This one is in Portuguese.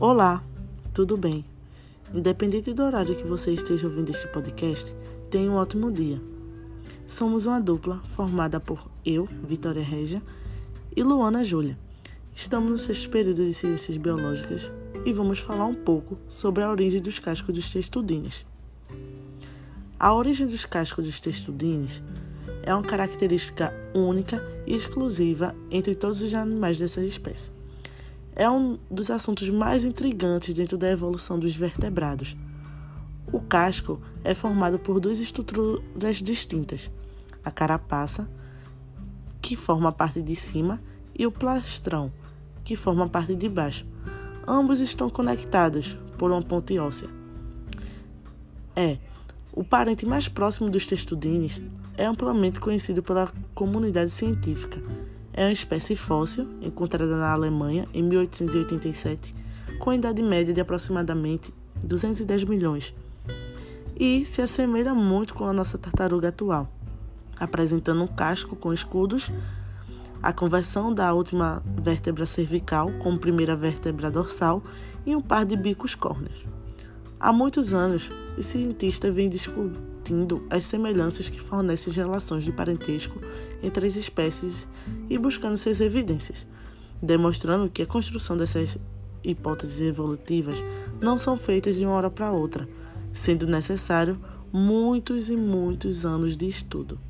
Olá, tudo bem? Independente do horário que você esteja ouvindo este podcast, tenha um ótimo dia. Somos uma dupla formada por eu, Vitória Regia, e Luana Júlia. Estamos no sexto período de Ciências Biológicas e vamos falar um pouco sobre a origem dos cascos dos textudines. A origem dos cascos dos textudines é uma característica única e exclusiva entre todos os animais dessa espécie. É um dos assuntos mais intrigantes dentro da evolução dos vertebrados. O casco é formado por duas estruturas distintas: a carapaça, que forma a parte de cima, e o plastrão, que forma a parte de baixo. Ambos estão conectados por uma ponte óssea. É o parente mais próximo dos textudines é amplamente conhecido pela comunidade científica. É uma espécie fóssil encontrada na Alemanha em 1887, com idade média de aproximadamente 210 milhões, e se assemelha muito com a nossa tartaruga atual, apresentando um casco com escudos, a conversão da última vértebra cervical como primeira vértebra dorsal e um par de bicos córneos. Há muitos anos, os cientistas vêm discutindo as semelhanças que fornecem relações de parentesco entre as espécies e buscando suas evidências, demonstrando que a construção dessas hipóteses evolutivas não são feitas de uma hora para outra, sendo necessário muitos e muitos anos de estudo.